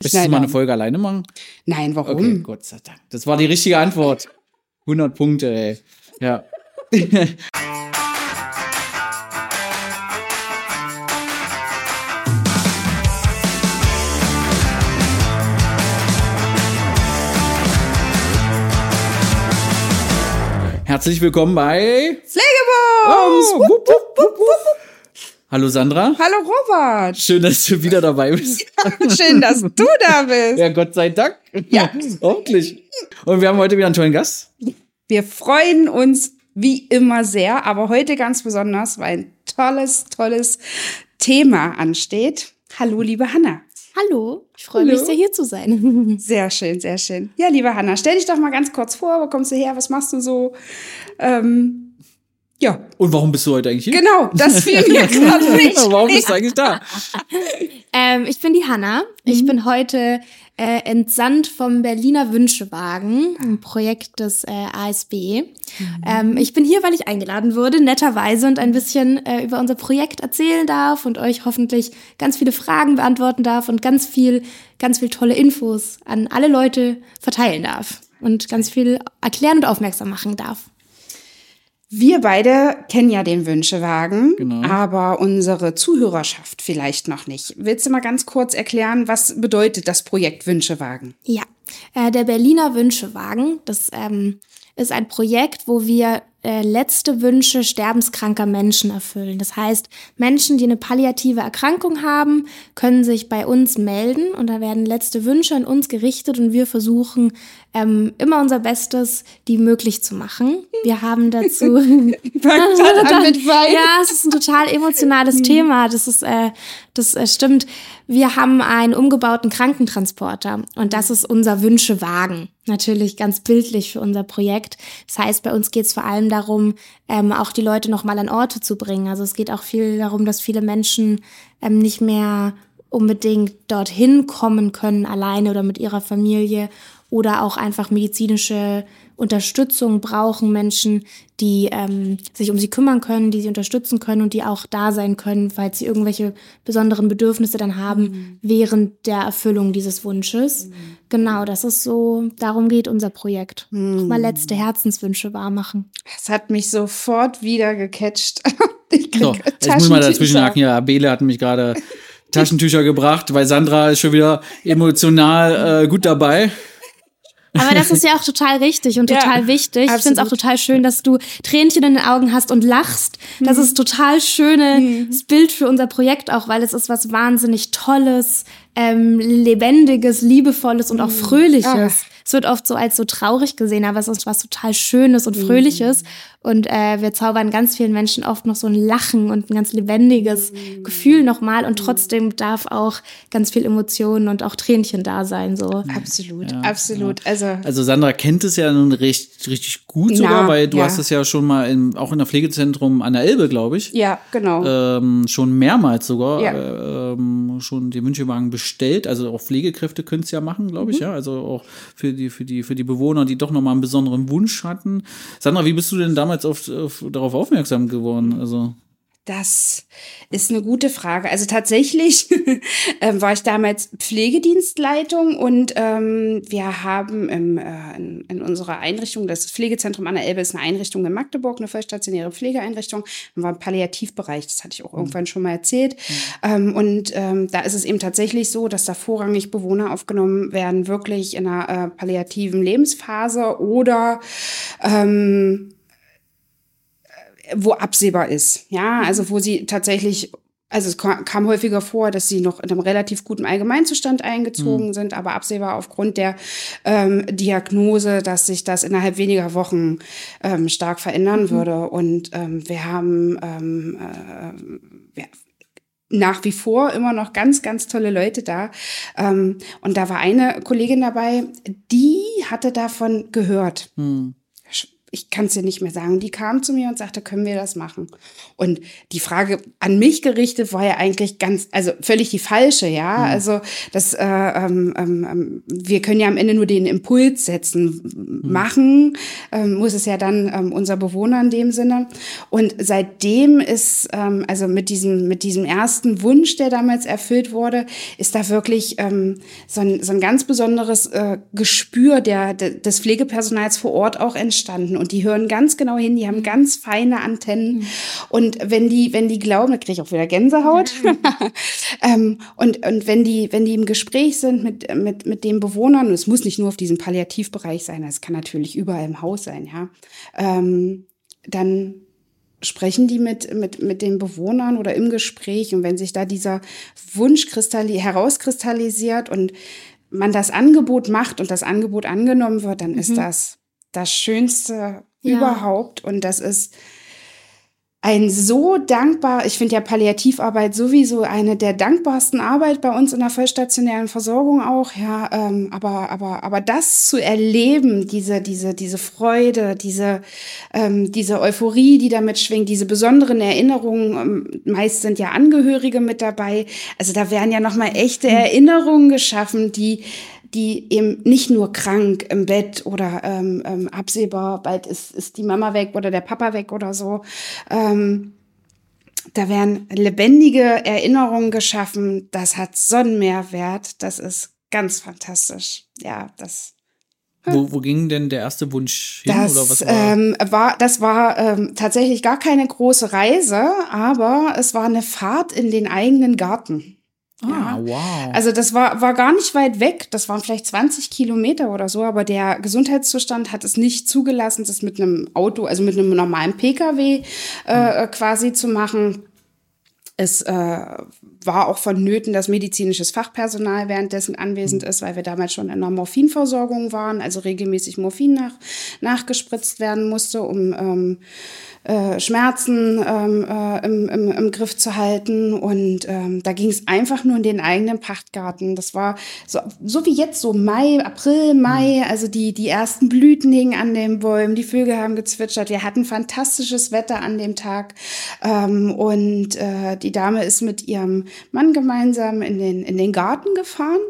Möchtest du mal eine Folge alleine machen? Nein, warum? Okay, Gott sei Dank. Das war die richtige Antwort. 100 Punkte, ey. Ja. Herzlich willkommen bei Pflegebums! Oh, wupp, wupp, wupp, wupp. Hallo Sandra. Hallo Robert! Schön, dass du wieder dabei bist. Schön, dass du da bist. Ja, Gott sei Dank. Ja. Hoffentlich. Und wir haben heute wieder einen tollen Gast. Wir freuen uns wie immer sehr, aber heute ganz besonders, weil ein tolles, tolles Thema ansteht. Hallo, liebe Hanna. Hallo, ich freue Hallo. mich sehr hier zu sein. Sehr schön, sehr schön. Ja, liebe Hanna, stell dich doch mal ganz kurz vor. Wo kommst du her? Was machst du so? Ähm, ja, Und warum bist du heute eigentlich hier? genau, das fiel mir gerade nicht. Warum bist du eigentlich da? ähm, ich bin die Hanna. Ich bin heute äh, entsandt vom Berliner Wünschewagen, ein Projekt des äh, ASB. Ähm, ich bin hier, weil ich eingeladen wurde, netterweise und ein bisschen äh, über unser Projekt erzählen darf und euch hoffentlich ganz viele Fragen beantworten darf und ganz viel, ganz viel tolle Infos an alle Leute verteilen darf und ganz viel erklären und aufmerksam machen darf. Wir beide kennen ja den Wünschewagen, Genau. aber unsere Zuhörerschaft vielleicht noch nicht. Willst du mal ganz kurz erklären, was bedeutet das Projekt Wünschewagen? Ja, äh, der Berliner Wünschewagen, das ähm, ist ein Projekt, wo wir äh, letzte Wünsche sterbenskranker Menschen erfüllen. Das heißt, Menschen, die eine palliative Erkrankung haben, können sich bei uns melden und da werden letzte Wünsche an uns gerichtet und wir versuchen ähm, immer unser Bestes, die möglich zu machen. Wir haben dazu an mit Wein. ja, es ist ein total emotionales Thema. Das ist, äh, das äh, stimmt. Wir haben einen umgebauten Krankentransporter und das ist unser Wünschewagen. Natürlich ganz bildlich für unser Projekt. Das heißt, bei uns geht es vor allem darum, ähm, auch die Leute nochmal an Orte zu bringen. Also es geht auch viel darum, dass viele Menschen ähm, nicht mehr unbedingt dorthin kommen können, alleine oder mit ihrer Familie oder auch einfach medizinische Unterstützung brauchen Menschen, die ähm, sich um sie kümmern können, die sie unterstützen können und die auch da sein können, falls sie irgendwelche besonderen Bedürfnisse dann haben während der Erfüllung dieses Wunsches. Genau, das ist so, darum geht unser Projekt. Mal letzte Herzenswünsche wahrmachen. Das hat mich sofort wieder gecatcht. Ich krieg So, jetzt muss ich mal dazwischen haken. Ja, Bele hat mich gerade Taschentücher gebracht, weil Sandra ist schon wieder emotional äh, gut dabei. Aber das ist ja auch total richtig und Ja, total wichtig. Ich finde es auch absolut. total schön, dass du Tränchen in den Augen hast und lachst. Das ist total schönes Bild für unser Projekt auch, weil es ist was wahnsinnig Tolles, ähm, lebendiges, liebevolles und auch fröhliches. Ah. Es wird oft so als so traurig gesehen, aber es ist was total Schönes und Fröhliches. Und äh, wir zaubern ganz vielen Menschen oft noch so ein Lachen und ein ganz lebendiges Gefühl nochmal. Und trotzdem darf auch ganz viel Emotionen und auch Tränchen da sein. So. Absolut, absolut. Also, Also Sandra kennt es ja nun recht, richtig gut sogar, Na, weil du ja. hast es ja schon mal in, auch in der Pflegezentrum an der Elbe, glaube ich. ja, genau. Ähm, schon mehrmals sogar Ja. äh, ähm, schon die Wünschewagen bestellt. Also auch Pflegekräfte können es ja machen, glaube Mhm. ich, ja. Also auch für die, für die, für die Bewohner, die doch nochmal einen besonderen Wunsch hatten. Sandra, wie bist du denn damals auf, auf, darauf aufmerksam geworden? Also. Das ist eine gute Frage. Also tatsächlich ähm, war ich damals Pflegedienstleitung und ähm, wir haben im, äh, in, in unserer Einrichtung, das Pflegezentrum an der Elbe ist eine Einrichtung in Magdeburg, eine vollstationäre Pflegeeinrichtung, wir waren im Palliativbereich, das hatte ich auch irgendwann schon mal erzählt. Ähm, und ähm, da ist es eben tatsächlich so, dass da vorrangig Bewohner aufgenommen werden, wirklich in einer äh, palliativen Lebensphase oder ähm, wo absehbar ist. Ja, also wo sie tatsächlich, also es ka- kam häufiger vor, dass sie noch in einem relativ guten Allgemeinzustand eingezogen sind, aber absehbar aufgrund der ähm, Diagnose, dass sich das innerhalb weniger Wochen ähm, stark verändern würde. Und ähm, wir haben ähm, äh, wir, nach wie vor immer noch ganz, ganz tolle Leute da. Ähm, und da war eine Kollegin dabei, die hatte davon gehört. Hm ich kann es dir nicht mehr sagen. Die kam zu mir und sagte, können wir das machen? Und die Frage an mich gerichtet war ja eigentlich ganz, also völlig die falsche, ja. Mhm. Also das, äh, ähm, ähm, ähm, wir können ja am Ende nur den Impuls setzen. Mhm. Machen ähm, muss es ja dann ähm, unser Bewohner in dem Sinne. Und seitdem ist, ähm, also mit diesem, mit diesem ersten Wunsch, der damals erfüllt wurde, ist da wirklich ähm, so, ein, so ein ganz besonderes äh, Gespür der, de, des Pflegepersonals vor Ort auch entstanden und die hören ganz genau hin, die haben mhm. ganz feine Antennen. Mhm. Und wenn die, wenn die glauben, da kriege ich auch wieder Gänsehaut. Mhm. ähm, und, und wenn die, wenn die im Gespräch sind mit, mit, mit den Bewohnern, und es muss nicht nur auf diesem Palliativbereich sein, es kann natürlich überall im Haus sein, ja, ähm, dann sprechen die mit, mit, mit den Bewohnern oder im Gespräch und wenn sich da dieser Wunsch herauskristallisiert und man das Angebot macht und das Angebot angenommen wird, dann mhm. ist das das Schönste ja. überhaupt. Und das ist ein so dankbar, ich finde ja Palliativarbeit sowieso eine der dankbarsten Arbeit bei uns in der vollstationären Versorgung auch, ja, ähm, aber, aber, aber das zu erleben, diese, diese, diese Freude, diese, ähm, diese Euphorie, die damit schwingt, diese besonderen Erinnerungen, ähm, meist sind ja Angehörige mit dabei, also da werden ja nochmal echte mhm. Erinnerungen geschaffen, die, die eben nicht nur krank im Bett oder ähm, ähm, absehbar, bald ist, ist die Mama weg oder der Papa weg oder so. Ähm, da werden lebendige Erinnerungen geschaffen. Das hat Sonnenmehrwert. Das ist ganz fantastisch. Ja, das. Wo, wo ging denn der erste Wunsch hin? Das, oder was war? Ähm, war das war ähm, tatsächlich gar keine große Reise, aber es war eine Fahrt in den eigenen Garten. Ah, wow. Also das war, war gar nicht weit weg. Das waren vielleicht 20 Kilometer oder so, aber der Gesundheitszustand hat es nicht zugelassen, das mit einem Auto, also mit einem normalen Pkw äh, mhm. quasi zu machen. Es äh, war auch vonnöten, dass medizinisches Fachpersonal währenddessen anwesend mhm. ist, weil wir damals schon in einer Morphinversorgung waren, also regelmäßig Morphin nach, nachgespritzt werden musste, um ähm, äh, Schmerzen ähm, äh, im, im, im Griff zu halten. Und ähm, da ging es einfach nur in den eigenen Pachtgarten. Das war so, so wie jetzt, so Mai, April, Mai, mhm. also die, die ersten Blüten hingen an den Bäumen, die Vögel haben gezwitschert. Wir hatten fantastisches Wetter an dem Tag. Ähm, und äh, die Dame ist mit ihrem Mann gemeinsam in den, in den Garten gefahren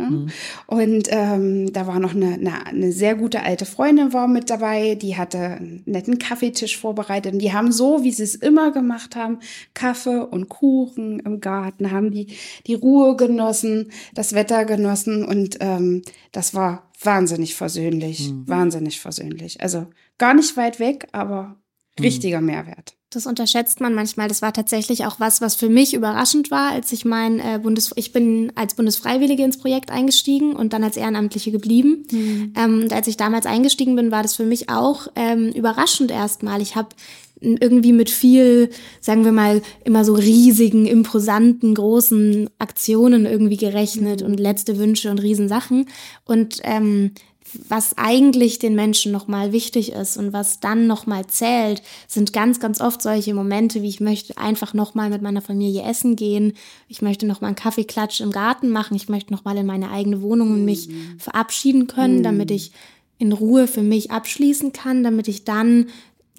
ja? Mhm. Und ähm, da war noch eine, eine, eine, sehr gute alte Freundin war mit dabei, die hatte einen netten Kaffeetisch vorbereitet. Und die haben so, wie sie es immer gemacht haben, Kaffee und Kuchen im Garten, haben die, die Ruhe genossen, das Wetter genossen und ähm, das war wahnsinnig versöhnlich, mhm. wahnsinnig versöhnlich. Also gar nicht weit weg, aber mhm. richtiger Mehrwert. Das unterschätzt man manchmal. Das war tatsächlich auch was, was für mich überraschend war, als ich mein äh, Bundes ich bin als Bundesfreiwillige ins Projekt eingestiegen und dann als Ehrenamtliche geblieben. Mhm. Ähm, und als ich damals eingestiegen bin, war das für mich auch ähm, überraschend erstmal. Ich habe irgendwie mit viel, sagen wir mal, immer so riesigen, imposanten, großen Aktionen irgendwie gerechnet mhm. und letzte Wünsche und Riesensachen. Und ähm, was eigentlich den Menschen nochmal wichtig ist und was dann nochmal zählt, sind ganz, ganz oft solche Momente, wie ich möchte einfach nochmal mit meiner Familie essen gehen, ich möchte nochmal einen Kaffeeklatsch im Garten machen, ich möchte nochmal in meine eigene Wohnung und mich mhm. verabschieden können, mhm. damit ich in Ruhe für mich abschließen kann, damit ich dann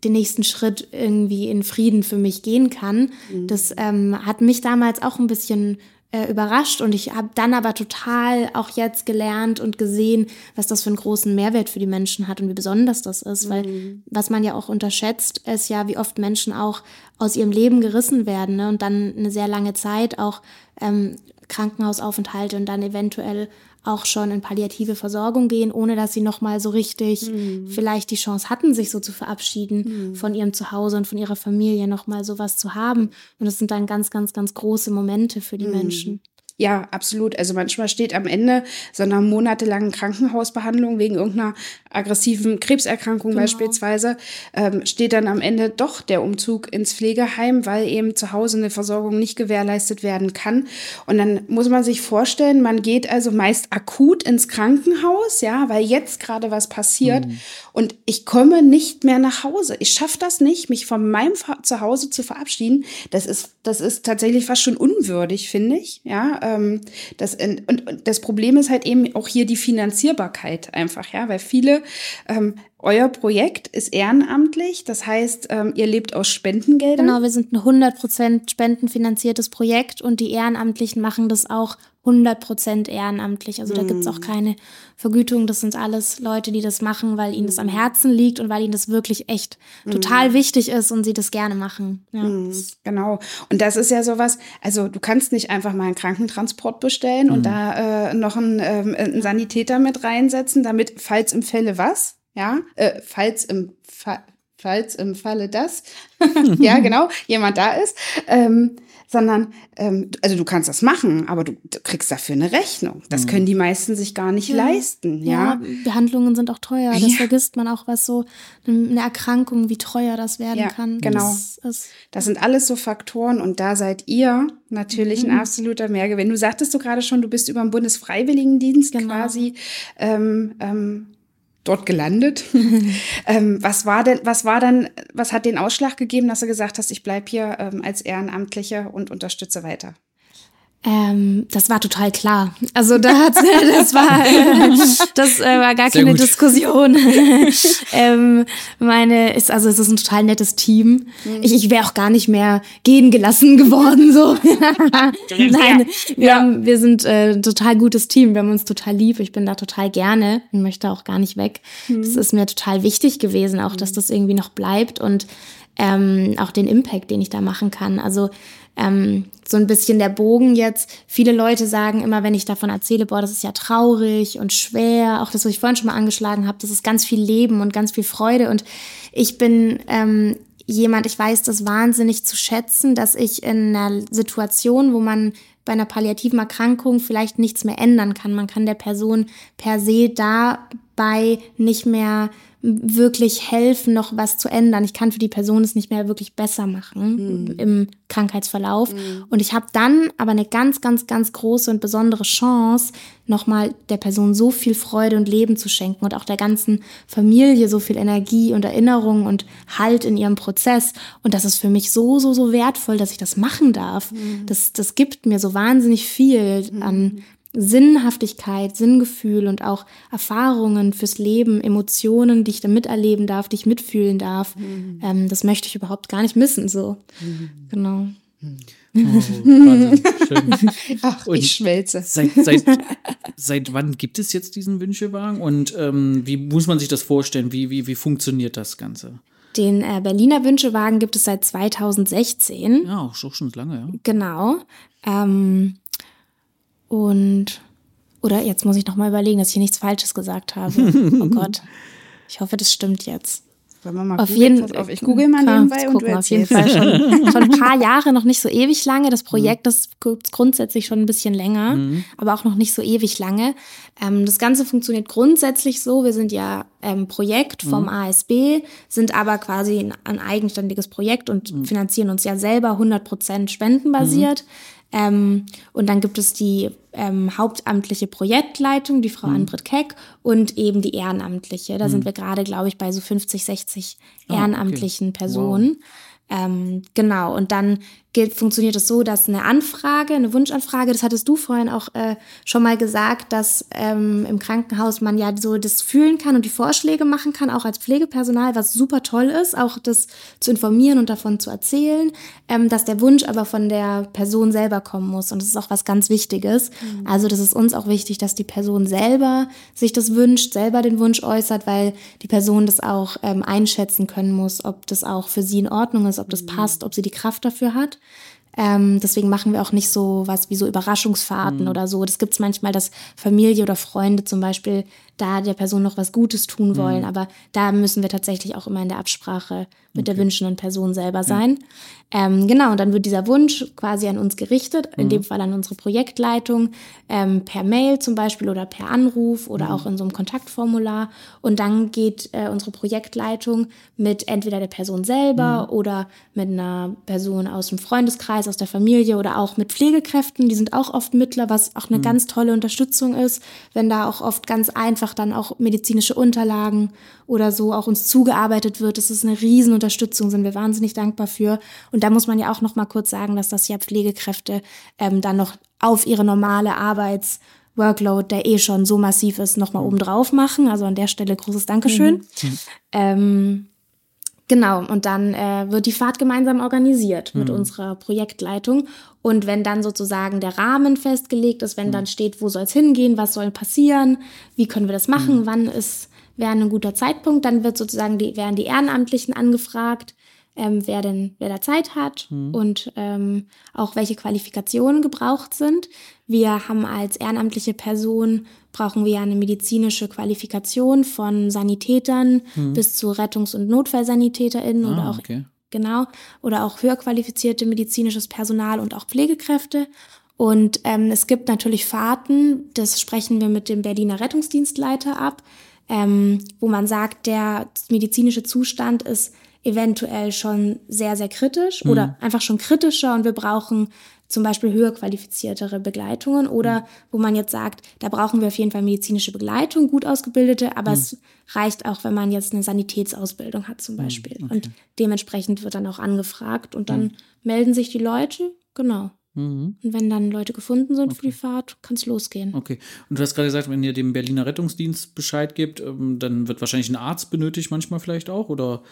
den nächsten Schritt irgendwie in Frieden für mich gehen kann. Mhm. Das ähm, hat mich damals auch ein bisschen äh, überrascht und ich habe dann aber total auch jetzt gelernt und gesehen, was das für einen großen Mehrwert für die Menschen hat und wie besonders das ist, mhm. weil was man ja auch unterschätzt, ist ja, wie oft Menschen auch aus ihrem Leben gerissen werden ne? und dann eine sehr lange Zeit auch ähm, Krankenhausaufenthalte und dann eventuell auch schon in palliative Versorgung gehen, ohne dass sie noch mal so richtig mhm. vielleicht die Chance hatten, sich so zu verabschieden mhm. von ihrem Zuhause und von ihrer Familie, noch mal sowas zu haben. Und das sind dann ganz, ganz, ganz große Momente für die mhm. Menschen. Ja, absolut. Also manchmal steht am Ende so einer monatelangen Krankenhausbehandlung wegen irgendeiner aggressiven Krebserkrankung genau. beispielsweise, ähm, steht dann am Ende doch der Umzug ins Pflegeheim, weil eben zu Hause eine Versorgung nicht gewährleistet werden kann. Und dann muss man sich vorstellen, man geht also meist akut ins Krankenhaus, ja, weil jetzt gerade was passiert. Mhm. Und ich komme nicht mehr nach Hause. Ich schaffe das nicht, mich von meinem Zuhause zu verabschieden. Das ist, das ist tatsächlich fast schon unwürdig, finde ich. Ja, ähm, das, und, und das Problem ist halt eben auch hier die Finanzierbarkeit einfach, ja, weil viele ähm, euer Projekt ist ehrenamtlich, das heißt, ähm, ihr lebt aus Spendengeldern. Genau, wir sind ein 100% spendenfinanziertes Projekt und die Ehrenamtlichen machen das auch 100% ehrenamtlich. Also da gibt es auch hm. keine Vergütung. Das sind alles Leute, die das machen, weil ihnen das am hm. Herzen liegt und weil ihnen das wirklich echt total mm. wichtig ist und sie das gerne machen. Ja. Genau. Und das ist ja sowas, also du kannst nicht einfach mal einen Krankentransport bestellen mm. und da äh, noch einen, äh, einen Sanitäter mit reinsetzen, damit, falls im Fälle was, ja, äh, falls im Fa falls im Falle das, ja, genau, jemand da ist, ähm, sondern, ähm, also du kannst das machen, aber du, du kriegst dafür eine Rechnung. Das mhm. können die meisten sich gar nicht ja. leisten, ja? ja. Behandlungen sind auch teuer, das ja. vergisst man auch, was so eine Erkrankung, wie teuer das werden ja, kann. genau. Das, das, sind alles so Faktoren und da seid ihr natürlich mhm. ein absoluter Mehrgewinn. Du sagtest du gerade schon, du bist über den Bundesfreiwilligendienst genau. quasi ähm, ähm, dort gelandet. ähm, was war denn, was war dann, was hat den Ausschlag gegeben, dass du gesagt hast, ich bleib hier ähm, als Ehrenamtliche und unterstütze weiter? Ähm, das war total klar. Also da hat das war das äh, war gar Sehr keine gut. Diskussion. ähm, meine ist also es ist ein total nettes Team. Mhm. Ich, ich wäre auch gar nicht mehr gehen gelassen geworden so. Nein, wir, ja. haben, wir sind äh, total gutes Team. Wir haben uns total lieb. Ich bin da total gerne und möchte auch gar nicht weg. Mhm. Das ist mir total wichtig gewesen, auch dass mhm. das irgendwie noch bleibt und ähm, auch den Impact, den ich da machen kann. Also ähm, so ein bisschen der Bogen jetzt. Viele Leute sagen immer, wenn ich davon erzähle, boah, das ist ja traurig und schwer, auch das, was ich vorhin schon mal angeschlagen habe, das ist ganz viel Leben und ganz viel Freude. Und ich bin ähm, jemand, ich weiß das wahnsinnig zu schätzen, dass ich in einer Situation, wo man bei einer palliativen Erkrankung vielleicht nichts mehr ändern kann. Man kann der Person per se dabei nicht mehr wirklich helfen, noch was zu ändern. Ich kann für die Person es nicht mehr wirklich besser machen mhm. im Krankheitsverlauf. Mhm. Und ich habe dann aber eine ganz, ganz, ganz große und besondere Chance, nochmal der Person so viel Freude und Leben zu schenken und auch der ganzen Familie so viel Energie und Erinnerung und Halt in ihrem Prozess. Und das ist für mich so, so, so wertvoll, dass ich das machen darf. Mhm. Das, das gibt mir so wahnsinnig viel an mhm. Sinnhaftigkeit, Sinngefühl und auch Erfahrungen fürs Leben, Emotionen, die ich da miterleben darf, die ich mitfühlen darf. Mhm. Ähm, das möchte ich überhaupt gar nicht missen. So, mhm. genau. Oh, Ach, und ich schmelze. Seit, seit, seit wann gibt es jetzt diesen Wünschewagen und ähm, wie muss man sich das vorstellen? Wie, wie, wie funktioniert das Ganze? Den äh, Berliner Wünschewagen gibt es seit 2016. Ja, auch schon lange, ja. Genau. Ähm, und, oder jetzt muss ich noch mal überlegen, dass ich hier nichts Falsches gesagt habe. oh Gott. Ich hoffe, das stimmt jetzt. Wollen wir mal auf jeden Fall. Ich google mal nebenbei und du auf jeden Fall schon, schon ein paar Jahre, noch nicht so ewig lange. Das Projekt das ist grundsätzlich schon ein bisschen länger, mhm. aber auch noch nicht so ewig lange. Ähm, das Ganze funktioniert grundsätzlich so. Wir sind ja ähm, Projekt vom mhm. ASB, sind aber quasi ein, ein eigenständiges Projekt und mhm. finanzieren uns ja selber 100 Prozent spendenbasiert. Ähm, und dann gibt es die ähm, hauptamtliche Projektleitung, die Frau mhm. Anbrit Keck, und eben die Ehrenamtliche. Da mhm. sind wir gerade, glaube ich, bei so 50, 60 ehrenamtlichen oh, okay. Personen. Wow. Ähm, genau, und dann geht, funktioniert es so, dass eine Anfrage, eine Wunschanfrage, das hattest du vorhin auch äh, schon mal gesagt, dass ähm, im Krankenhaus man ja so das fühlen kann und die Vorschläge machen kann, auch als Pflegepersonal, was super toll ist, auch das zu informieren und davon zu erzählen, ähm, dass der Wunsch aber von der Person selber kommen muss. Und das ist auch was ganz Wichtiges. Mhm. Also das ist uns auch wichtig, dass die Person selber sich das wünscht, selber den Wunsch äußert, weil die Person das auch ähm, einschätzen können muss, ob das auch für sie in Ordnung ist, ob das mhm. passt, ob sie die Kraft dafür hat. Ähm, deswegen machen wir auch nicht so was wie so Überraschungsfahrten mhm. oder so. Das gibt es manchmal, dass Familie oder Freunde zum Beispiel da der Person noch was Gutes tun wollen. Aber da müssen wir tatsächlich auch immer in der Absprache mit der wünschenden Person selber sein. Ähm, genau, und dann wird dieser Wunsch quasi an uns gerichtet, in dem Fall an unsere Projektleitung, ähm, per Mail zum Beispiel oder per Anruf oder auch in so einem Kontaktformular. Und dann geht äh, unsere Projektleitung mit entweder der Person selber oder mit einer Person aus dem Freundeskreis, aus der Familie oder auch mit Pflegekräften. Die sind auch oft Mittler, was auch eine ganz tolle Unterstützung ist, wenn da auch oft ganz einfach dann auch medizinische Unterlagen oder so auch uns zugearbeitet wird. Das ist eine riesen Unterstützung, sind wir wahnsinnig dankbar für. Und da muss man ja auch noch mal kurz sagen, dass das ja Pflegekräfte ähm, dann noch auf ihre normale Arbeits Workload, der eh schon so massiv ist, noch mal oben drauf machen. Also an der Stelle großes Dankeschön. Ähm, Genau, und dann äh, wird die Fahrt gemeinsam organisiert mit unserer Projektleitung. Und wenn dann sozusagen der Rahmen festgelegt ist, wenn dann steht, wo soll es hingehen, was soll passieren, wie können wir das machen, wann ist, wäre ein guter Zeitpunkt, dann wird sozusagen die, werden die Ehrenamtlichen angefragt, ähm, wer denn, wer da Zeit hat und ähm, auch welche Qualifikationen gebraucht sind. Wir haben als ehrenamtliche Person brauchen wir ja eine medizinische Qualifikation von Sanitätern bis zu Rettungs- und NotfallsanitäterInnen oder Ah, auch okay. genau oder auch höher qualifizierte medizinisches Personal und auch Pflegekräfte. Und ähm, es gibt natürlich Fahrten, das sprechen wir mit dem Berliner Rettungsdienstleiter ab, ähm, wo man sagt, der medizinische Zustand ist eventuell schon sehr, sehr kritisch oder einfach schon kritischer und wir brauchen zum Beispiel höher qualifiziertere Begleitungen oder wo man jetzt sagt, da brauchen wir auf jeden Fall medizinische Begleitung, gut ausgebildete, aber es reicht auch, wenn man jetzt eine Sanitätsausbildung hat zum Beispiel. Und dementsprechend wird dann auch angefragt und dann melden sich die Leute, genau. Und wenn dann Leute gefunden sind für die Fahrt, kann es losgehen. Okay. Und du hast gerade gesagt, wenn ihr dem Berliner Rettungsdienst Bescheid gibt, ähm, dann wird wahrscheinlich ein Arzt benötigt, manchmal vielleicht auch? Oder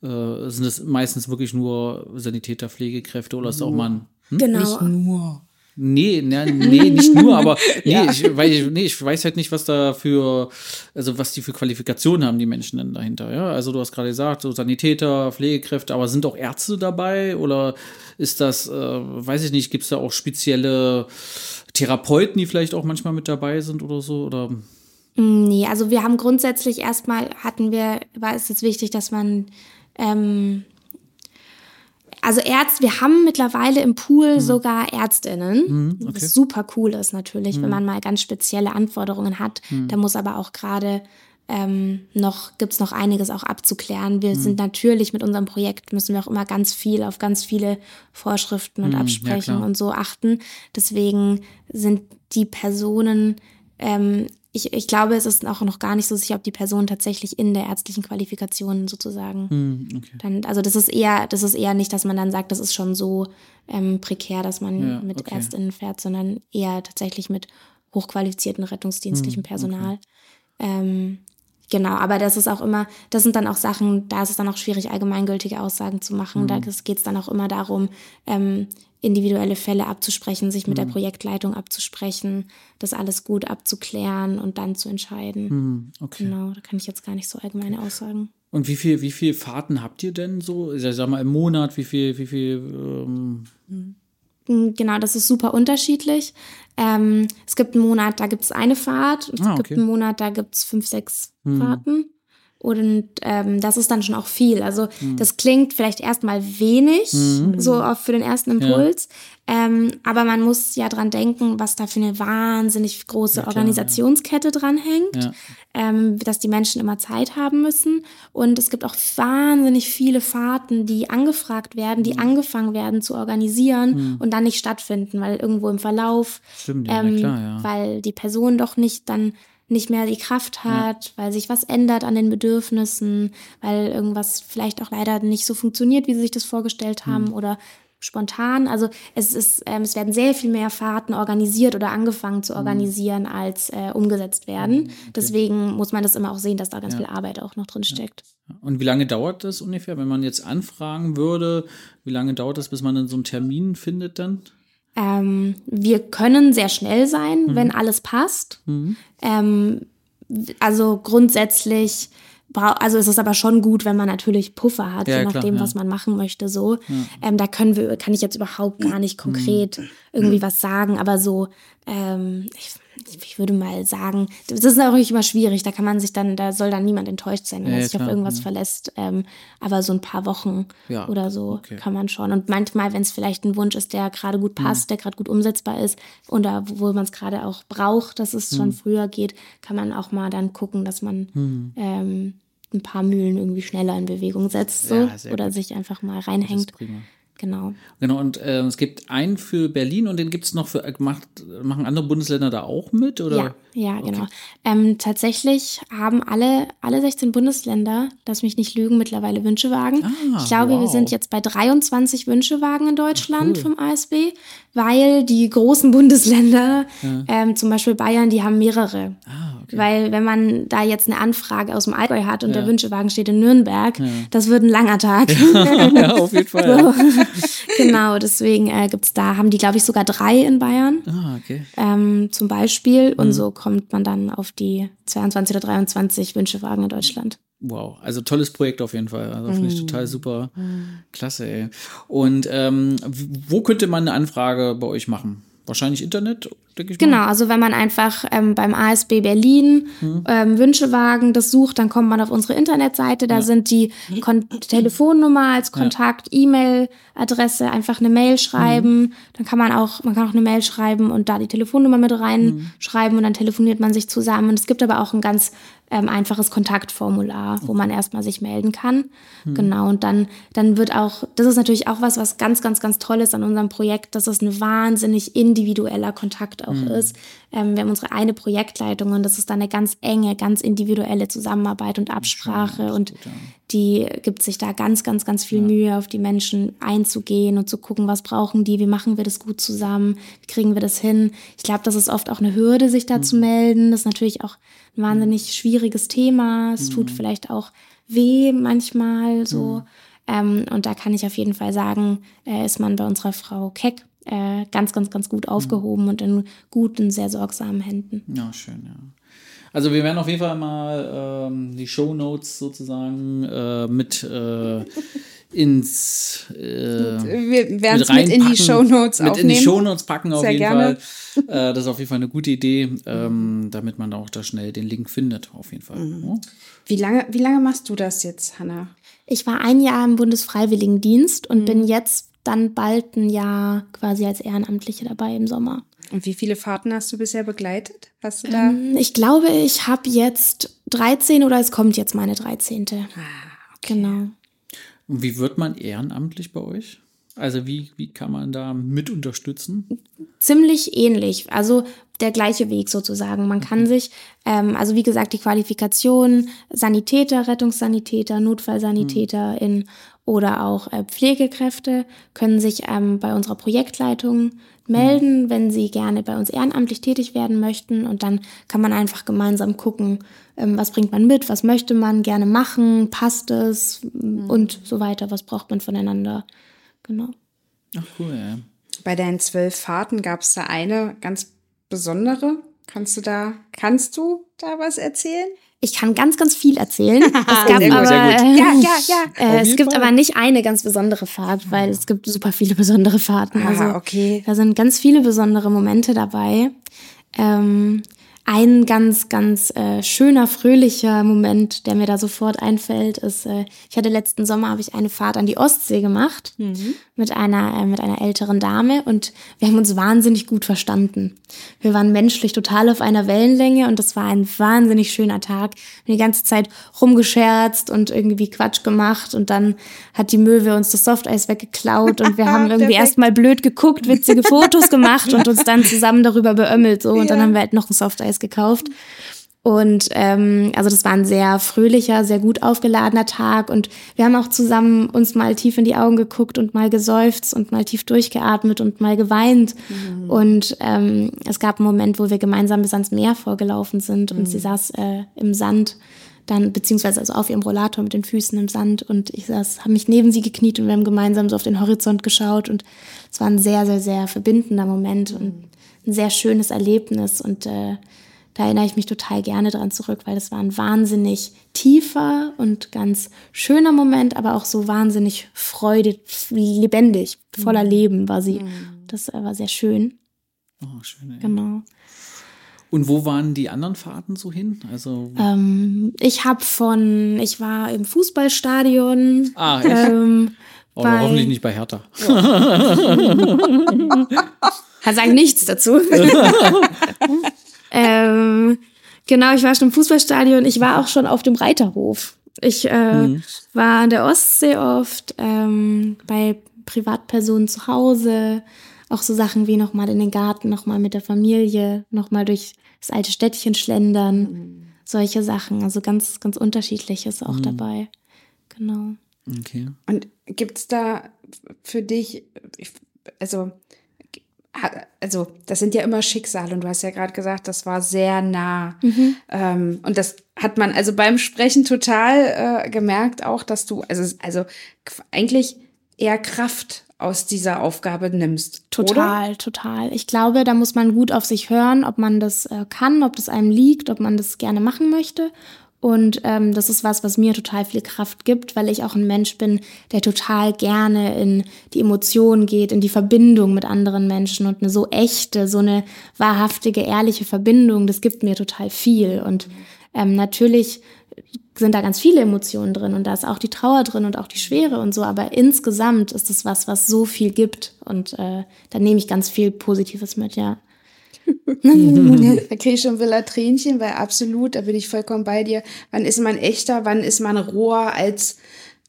äh, sind es meistens wirklich nur Sanitäter, Pflegekräfte oder ist auch mal ein. Hm? Genau. Nur. Nee, ne, nee, nicht nur, aber nee, ich, weil ich, nee, ich weiß halt nicht, was da für, also was die für Qualifikationen haben, die Menschen denn dahinter, ja. Also du hast gerade gesagt, so Sanitäter, Pflegekräfte, aber sind auch Ärzte dabei oder ist das, äh, weiß ich nicht, gibt es da auch spezielle Therapeuten, die vielleicht auch manchmal mit dabei sind oder so? Oder Nee, also wir haben grundsätzlich erstmal hatten wir, war es jetzt wichtig, dass man ähm, also Ärzte, wir haben mittlerweile im Pool sogar Ärztinnen, was super cool ist natürlich, wenn man mal ganz spezielle Anforderungen hat. Da muss aber auch gerade ähm, noch, gibt's noch einiges auch abzuklären. Wir sind natürlich mit unserem Projekt, müssen wir auch immer ganz viel auf ganz viele Vorschriften und ja, Absprechungen klar. und so achten. Deswegen sind die Personen, ähm, ich, ich glaube, es ist auch noch gar nicht so sicher, ob die Personen tatsächlich in der ärztlichen Qualifikation sozusagen hm, okay. dann, also das ist eher, das ist eher nicht, dass man dann sagt, das ist schon so ähm, prekär, dass man Ja, mit okay. Ärztinnen fährt, sondern eher tatsächlich mit hochqualifizierten Hm, rettungsdienstlichem Personal. Ähm, genau, aber das ist auch immer, das sind dann auch Sachen, da ist es dann auch schwierig, allgemeingültige Aussagen zu machen. Da Hm. geht es dann auch immer darum, ähm, individuelle Fälle abzusprechen, sich mit der Hm. Projektleitung abzusprechen, das alles gut abzuklären und dann zu entscheiden. Hm, okay. Genau, da kann ich jetzt gar nicht so allgemeine Aussagen. Und wie viel, wie viel Fahrten habt ihr denn so? Ich sag mal im Monat, wie viel, wie viel, ähm, Mm, Genau, das ist super unterschiedlich. Ähm, es gibt einen Monat, da gibt es eine Fahrt. Es Ah, gibt okay. Hm. einen Monat, da gibt es fünf, sechs Fahrten. Und ähm, das ist dann schon auch viel. Also Hm. das klingt vielleicht erstmal wenig, so auch für den ersten Impuls. Ähm, aber man muss ja dran denken, was da für eine wahnsinnig große klar, Organisationskette dranhängt, Ja. ähm, dass die Menschen immer Zeit haben müssen. Und es gibt auch wahnsinnig viele Fahrten, die angefragt werden, Hm. die angefangen werden zu organisieren und dann nicht stattfinden, weil irgendwo im Verlauf, Stimmt, ja, ähm, klar, ja. weil die Person doch nicht dann nicht mehr die Kraft hat, weil sich was ändert an den Bedürfnissen, weil irgendwas vielleicht auch leider nicht so funktioniert, wie sie sich das vorgestellt Hm. haben oder spontan. Also es ist, ähm, es werden sehr viel mehr Fahrten organisiert oder angefangen Hm. zu organisieren, als äh, umgesetzt werden. Deswegen muss man das immer auch sehen, dass da ganz viel Arbeit auch noch drin steckt. Und wie lange dauert das ungefähr, wenn man jetzt anfragen würde? Wie lange dauert das, bis man dann so einen Termin findet dann? Ähm, wir können sehr schnell sein, Mhm. wenn alles passt. Ähm, w- also grundsätzlich, also ist es aber schon gut, wenn man natürlich Puffer hat, Ja, je klar, nachdem, ja. was man machen möchte. So, ähm, da können wir, kann ich jetzt überhaupt gar nicht konkret Mhm. irgendwie was sagen, aber so, ähm, ich, ich würde mal sagen, das ist auch nicht immer schwierig, da kann man sich dann, da soll dann niemand enttäuscht sein, wenn Ja, er sich auf klar, irgendwas ja. verlässt. Ähm, aber so ein paar Wochen Ja, oder so okay. kann man schon. Und manchmal, wenn es vielleicht ein Wunsch ist, der gerade gut passt, Mhm. der gerade gut umsetzbar ist oder wo man es gerade auch braucht, dass es Mhm. schon früher geht, kann man auch mal dann gucken, dass man Mhm. ähm, ein paar Mühlen irgendwie schneller in Bewegung setzt so, oder gut. sich einfach mal Das ist reinhängt. prima. Genau. Genau, und äh, es gibt einen für Berlin und den gibt es noch für, gemacht, machen andere Bundesländer da auch mit? Oder? Ja, ja, genau. Ähm, tatsächlich haben alle, alle 16 Bundesländer, lass mich nicht lügen, mittlerweile Wünschewagen. Ah, ich glaube, wir wow. sind jetzt bei 23 Wünschewagen in Deutschland cool. vom ASB, weil die großen Bundesländer, ähm, zum Beispiel Bayern, die haben mehrere. Ah, okay. Weil wenn man da jetzt eine Anfrage aus dem Allgäu hat und Ja. der Wünschewagen steht in Nürnberg, das wird ein langer Tag. ja, auf jeden Fall. genau, deswegen äh, gibt's da, haben die, glaube ich, sogar drei in Bayern Ah, okay. ähm, zum Beispiel. Mhm. Und so kommt man dann auf die 22 oder 23 Wünschewagen in Deutschland. Wow, also tolles Projekt auf jeden Fall. Also finde ich total Mhm. super. Klasse, ey. Und ähm, wo könnte man eine Anfrage bei euch machen? Wahrscheinlich Internet, denke ich mal. Genau, also wenn man einfach ähm, beim ASB Berlin Mhm. ähm, Wünschewagen das sucht, dann kommt man auf unsere Internetseite. Da sind die Kon Telefonnummer als Kontakt, E-Mail-Adresse, einfach eine Mail schreiben. Mhm. Dann kann man auch, man kann auch eine Mail schreiben und da die Telefonnummer mit reinschreiben und dann telefoniert man sich zusammen. Und es gibt aber auch ein ganz ähm, einfaches Kontaktformular, wo man erstmal sich melden kann. Genau, und dann, dann wird auch, das ist natürlich auch was, was ganz, ganz, ganz toll ist an unserem Projekt, dass es ein wahnsinnig individueller Kontakt auch ist. Ähm, wir haben unsere eine Projektleitung und das ist dann eine ganz enge, ganz individuelle Zusammenarbeit und Absprache und die gibt sich da ganz, ganz, ganz viel Mühe, auf die Menschen einzugehen und zu gucken, was brauchen die, wie machen wir das gut zusammen, wie kriegen wir das hin. Ich glaube, das ist oft auch eine Hürde, sich da zu melden. Das ist natürlich auch ein wahnsinnig schwieriges Thema. Es tut vielleicht auch weh manchmal so. Ähm, und da kann ich auf jeden Fall sagen, äh, ist man bei unserer Frau Keck äh, ganz, ganz, ganz gut aufgehoben und in guten, sehr sorgsamen Händen. Ja, schön, ja. Also wir werden auf jeden Fall mal ähm, die Show Notes sozusagen äh, mit äh, ins äh, Wir werden es mit in die Shownotes mit aufnehmen. in die Shownotes packen auf Sehr jeden gerne. Fall. Äh, das ist auf jeden Fall eine gute Idee, ähm, damit man auch da schnell den Link findet, auf jeden Fall. Mhm. Wie lange, wie lange machst du das jetzt, Hanna? Ich war ein Jahr im Bundesfreiwilligendienst und bin jetzt dann bald ein Jahr quasi als Ehrenamtliche dabei im Sommer. Und wie viele Fahrten hast du bisher begleitet? Hast du da? Ich glaube, ich habe jetzt 13 oder es kommt jetzt meine 13. Genau. Und wie wird man ehrenamtlich bei euch? Also wie, wie kann man da mit unterstützen? Ziemlich ähnlich, also der gleiche Weg sozusagen. Man kann sich, ähm, also wie gesagt, die Qualifikation Sanitäter, Rettungssanitäter, Notfallsanitäter in oder auch äh, Pflegekräfte können sich ähm, bei unserer Projektleitung melden, wenn sie gerne bei uns ehrenamtlich tätig werden möchten. Und dann kann man einfach gemeinsam gucken, ähm, was bringt man mit, was möchte man gerne machen, passt es und so weiter, was braucht man voneinander. Genau. Ach cool, ja. Bei deinen zwölf Fahrten gab es da eine ganz besondere. Kannst du da, kannst du da was erzählen? Ich kann ganz, ganz viel erzählen. Es gab Sehr gut, aber, sehr gut. äh, Ja, ja, ja. Äh, es gibt Fall. aber nicht eine ganz besondere Fahrt, weil es gibt super viele besondere Fahrten. Ah, Also okay. da sind ganz viele besondere Momente dabei. Ähm, ein ganz, ganz äh, schöner, fröhlicher Moment, der mir da sofort einfällt, ist, äh, ich hatte letzten Sommer habe ich eine Fahrt an die Ostsee gemacht mit einer äh, mit einer älteren Dame und wir haben uns wahnsinnig gut verstanden. Wir waren menschlich total auf einer Wellenlänge und das war ein wahnsinnig schöner Tag. Wir haben die ganze Zeit rumgescherzt und irgendwie Quatsch gemacht und dann hat die Möwe uns das Softeis weggeklaut und wir haben irgendwie erstmal blöd geguckt, witzige Fotos gemacht und uns dann zusammen darüber beömmelt so und dann haben wir halt noch ein Softeis gekauft. Und ähm, also das war ein sehr fröhlicher, sehr gut aufgeladener Tag. Und wir haben auch zusammen uns mal tief in die Augen geguckt und mal geseufzt und mal tief durchgeatmet und mal geweint. Und ähm, es gab einen Moment, wo wir gemeinsam bis ans Meer vorgelaufen sind. Und sie saß äh, im Sand dann beziehungsweise also auf ihrem Rollator mit den Füßen im Sand. Und ich saß, habe mich neben sie gekniet und wir haben gemeinsam so auf den Horizont geschaut. Und es war ein sehr, sehr, sehr verbindender Moment und ein sehr schönes Erlebnis. Und äh, da erinnere ich mich total gerne dran zurück, weil das war ein wahnsinnig tiefer und ganz schöner Moment, aber auch so wahnsinnig freudig, lebendig, voller Leben war sie. Das äh, war sehr schön, Oh, schön, ey. genau. Und wo waren die anderen Fahrten so hin? Also Ähm, ich habe von, ich war im Fußballstadion. Ah, echt? ähm, oh, bei- hoffentlich nicht bei Hertha. Kann sagen nichts dazu. genau, ich war schon im Fußballstadion. Ich war auch schon auf dem Reiterhof. Ich äh, war an der Ostsee oft, ähm, bei Privatpersonen zu Hause. Auch so Sachen wie nochmal in den Garten, nochmal mit der Familie, nochmal durch das alte Städtchen schlendern. Solche Sachen. Also ganz, ganz unterschiedliches auch dabei. Genau. Okay. Und gibt's da für dich, ich- also, also das sind ja immer Schicksale und du hast ja gerade gesagt, das war sehr nah. Ähm, und das hat man also beim Sprechen total äh, gemerkt auch, dass du also, also eigentlich eher Kraft aus dieser Aufgabe nimmst. Oder? Total, total. Ich glaube, da muss man gut auf sich hören, ob man das äh, kann, ob das einem liegt, ob man das gerne machen möchte. Und ähm, das ist was, was mir total viel Kraft gibt, weil ich auch ein Mensch bin, der total gerne in die Emotionen geht, in die Verbindung mit anderen Menschen und eine so echte, so eine wahrhaftige, ehrliche Verbindung, das gibt mir total viel. Und ähm, natürlich sind da ganz viele Emotionen drin und da ist auch die Trauer drin und auch die Schwere und so, aber insgesamt ist es was, was so viel gibt und äh, da nehme ich ganz viel Positives mit, ja. Da kriege ich schon wieder Tränchen, weil absolut, da bin ich vollkommen bei dir. Wann ist man echter, wann ist man roher, als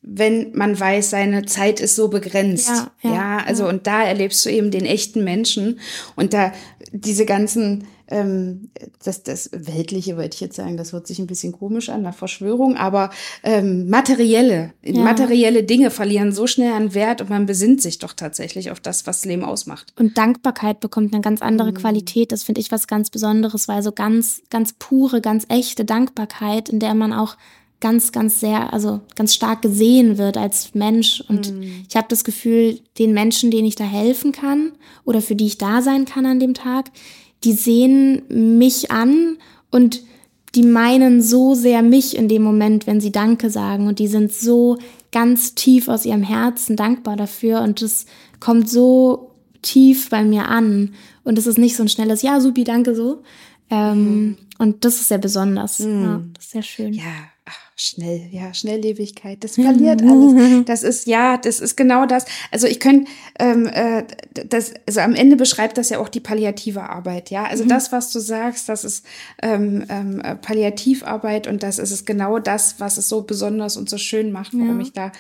wenn man weiß, seine Zeit ist so begrenzt. Ja, ja, also und da erlebst du eben den echten Menschen und da diese ganzen, ähm, das, das Weltliche wollte ich jetzt sagen, das hört sich ein bisschen komisch an, nach Verschwörung, aber ähm, materielle, Ja. materielle Dinge verlieren so schnell an Wert und man besinnt sich doch tatsächlich auf das, was Leben ausmacht. Und Dankbarkeit bekommt eine ganz andere Qualität. Das finde ich was ganz Besonderes, weil so ganz, ganz pure, ganz echte Dankbarkeit, in der man auch ganz, ganz sehr, also ganz stark gesehen wird als Mensch. Und ich habe das Gefühl, den Menschen, denen ich da helfen kann oder für die ich da sein kann an dem Tag, die sehen mich an und die meinen so sehr mich in dem Moment, wenn sie Danke sagen. Und die sind so ganz tief aus ihrem Herzen dankbar dafür. Und das kommt so tief bei mir an. Und es ist nicht so ein schnelles Ja, supi, danke so. Ähm, Und das ist sehr besonders. Ja, das ist sehr schön. Ja, schnell, ja, Schnelllebigkeit, das verliert alles. Das ist, ja, das ist genau das. Also ich könnte, ähm, äh, das, also am Ende beschreibt das ja auch die palliative Arbeit, ja. Also das, was du sagst, das ist ähm, ähm, äh, Palliativarbeit und das ist es genau das, was es so besonders und so schön macht, warum Ja. ich da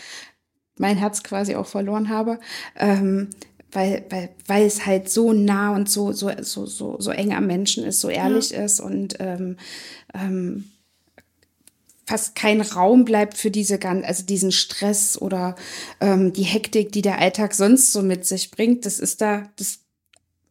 mein Herz quasi auch verloren habe. Ähm, weil, weil, weil es halt so nah und so, so, so, so, so eng am Menschen ist, so ehrlich ist und ähm, ähm, fast kein Raum bleibt für diese gan- also diesen Stress oder ähm, die Hektik, die der Alltag sonst so mit sich bringt. Das ist da, das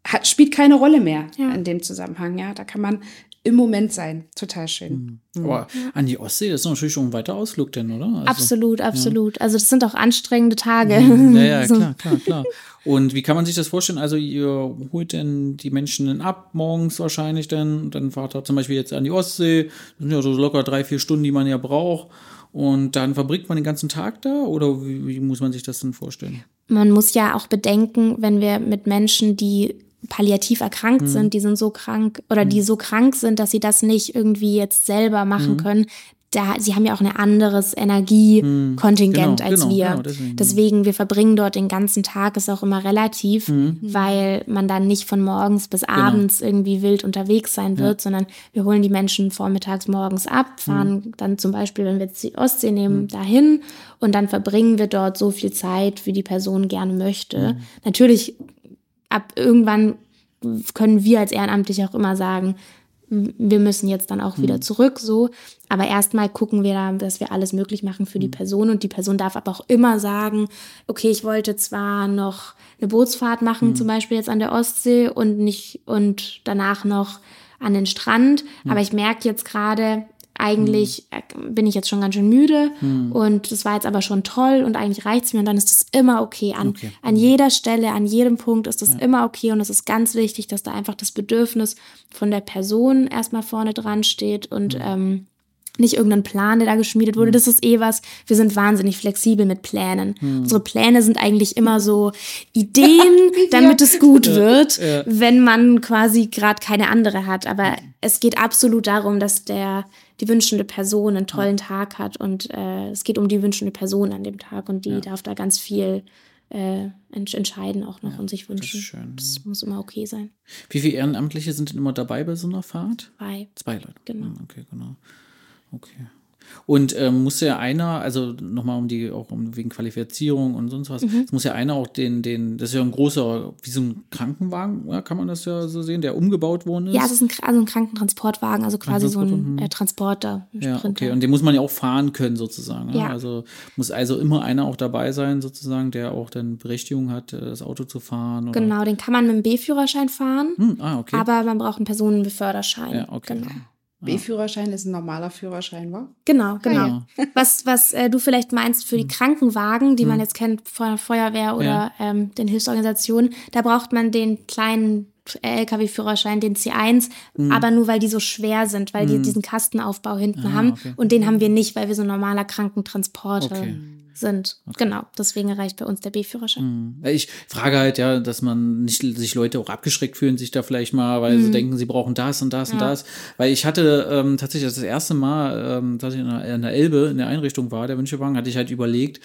hat, spielt keine Rolle mehr Ja. in dem Zusammenhang. Ja, da kann man im Moment sein. Total schön. Aber an die Ostsee, das ist natürlich schon ein weiter Ausflug denn, oder? Also, absolut, absolut. Also das sind auch anstrengende Tage. Ja, ja, So. klar, klar, klar. Und wie kann man sich das vorstellen? Also ihr holt denn die Menschen dann ab, morgens wahrscheinlich dann, dann fahrt ihr zum Beispiel jetzt an die Ostsee, das sind ja so locker drei, vier Stunden, die man ja braucht. Und dann verbringt man den ganzen Tag da oder wie, wie muss man sich das denn vorstellen? man muss ja auch bedenken, wenn wir mit Menschen, die palliativ erkrankt Mhm. sind, die sind so krank oder die so krank sind, dass sie das nicht irgendwie jetzt selber machen Mhm. können. Da, sie haben ja auch ein anderes Energiekontingent Genau, als genau, wir. genau, deswegen, deswegen, wir verbringen dort den ganzen Tag, ist auch immer relativ, Mhm. weil man dann nicht von morgens bis Genau. abends irgendwie wild unterwegs sein wird, sondern wir holen die Menschen vormittags, morgens ab, Mhm. fahren dann zum Beispiel, wenn wir jetzt die Ostsee nehmen, dahin und dann verbringen wir dort so viel Zeit, wie die Person gerne möchte. Mhm. Natürlich, ab irgendwann können wir als Ehrenamtliche auch immer sagen, wir müssen jetzt dann auch Mhm. wieder zurück, so. Aber erstmal gucken wir da, dass wir alles möglich machen für Mhm. die Person und die Person darf aber auch immer sagen, okay, ich wollte zwar noch eine Bootsfahrt Mhm. machen, zum Beispiel jetzt an der Ostsee und nicht, und danach noch an den Strand, Mhm. aber ich merke jetzt gerade, eigentlich äh, bin ich jetzt schon ganz schön müde Mhm. und das war jetzt aber schon toll und eigentlich reicht's mir und dann ist es immer okay. An, Okay. an jeder Stelle, an jedem Punkt ist es immer okay und es ist ganz wichtig, dass da einfach das Bedürfnis von der Person erstmal vorne dran steht und ähm, nicht irgendein Plan, der da geschmiedet wurde. Das ist eh was. Wir sind wahnsinnig flexibel mit Plänen. Unsere Pläne sind eigentlich immer so Ideen, damit es gut wird, ja. wenn man quasi gerade keine andere hat. Aber es geht absolut darum, dass der die wünschende Person einen tollen Tag hat und äh, es geht um die wünschende Person an dem Tag und die darf da ganz viel äh, ents entscheiden auch noch und sich wünschen. ist schön, das muss immer okay sein. Wie viele Ehrenamtliche sind denn immer dabei bei so einer Fahrt? Bye. Zwei Leute. Genau. Hm, Okay, genau. Okay. Und ähm, muss ja einer, also nochmal um die, auch um wegen Qualifizierung und sonst was, Mhm. es muss ja einer auch den, den, das ist ja ein großer, wie so ein Krankenwagen, ja, kann man das ja so sehen, der umgebaut worden ist. Ja, es ist ein, also ein Krankentransportwagen, also quasi so ein äh, Transporter, ein Ja, Sprinter. okay. Und den muss man ja auch fahren können, sozusagen. Ja? Ja. Also muss also immer einer auch dabei sein, sozusagen, der auch dann Berechtigung hat, äh, das Auto zu fahren. Oder? Genau, den kann man mit dem B-Führerschein fahren, Hm, ah, okay. aber man braucht einen Personenbeförderschein. ja, okay. Genau. B-Führerschein ist ein normaler Führerschein, wa? Genau, genau. ja. Was, was äh, du vielleicht meinst für die Krankenwagen, die man jetzt kennt von der Feuerwehr oder Ja. ähm, den Hilfsorganisationen, da braucht man den kleinen LKW-Führerschein, den C1, aber nur weil die so schwer sind, weil die diesen Kastenaufbau hinten Ah, haben. okay. Und den haben wir nicht, weil wir so ein normaler Krankentransporter Okay. Sind. Genau, deswegen reicht bei uns der B-Führerschein. Hm. Ja, Ich frage halt ja, dass man nicht sich Leute auch abgeschreckt fühlen, sich da vielleicht mal, weil Mhm. sie denken, sie brauchen das und das und das. Weil ich hatte ähm, tatsächlich das erste Mal, ähm, dass ich in der, in der Elbe in der Einrichtung war, der Wünschewagen, hatte ich halt überlegt,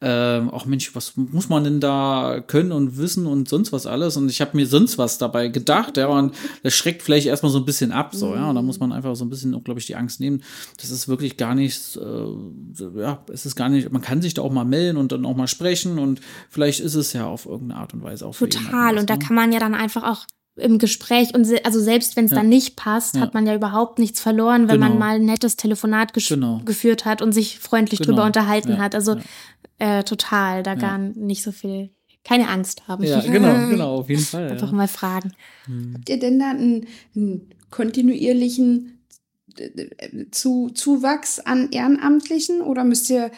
ähm, ach Mensch, was muss man denn da können und wissen und sonst was alles? Und ich habe mir sonst was dabei gedacht, ja, und das schreckt vielleicht erstmal so ein bisschen ab, so, ja, und da muss man einfach so ein bisschen, glaube ich, die Angst nehmen. Das ist wirklich gar nicht, äh, ja, es ist gar nicht, man kann sich da auch mal melden und dann auch mal sprechen und vielleicht ist es ja auf irgendeine Art und Weise auch für Total. was, Und da ne? kann man ja dann einfach auch im Gespräch und se also selbst wenn es dann nicht passt, hat man ja überhaupt nichts verloren, wenn man Genau. mal ein nettes Telefonat Genau. geführt hat und sich freundlich Genau. drüber unterhalten Ja, hat. Also äh, total, da gar nicht so viel, keine Angst haben. Ja, genau, genau, auf jeden Fall. Einfach Ja. mal fragen. Habt ihr denn da einen, einen kontinuierlichen äh, zu, Zuwachs an Ehrenamtlichen oder müsst ihr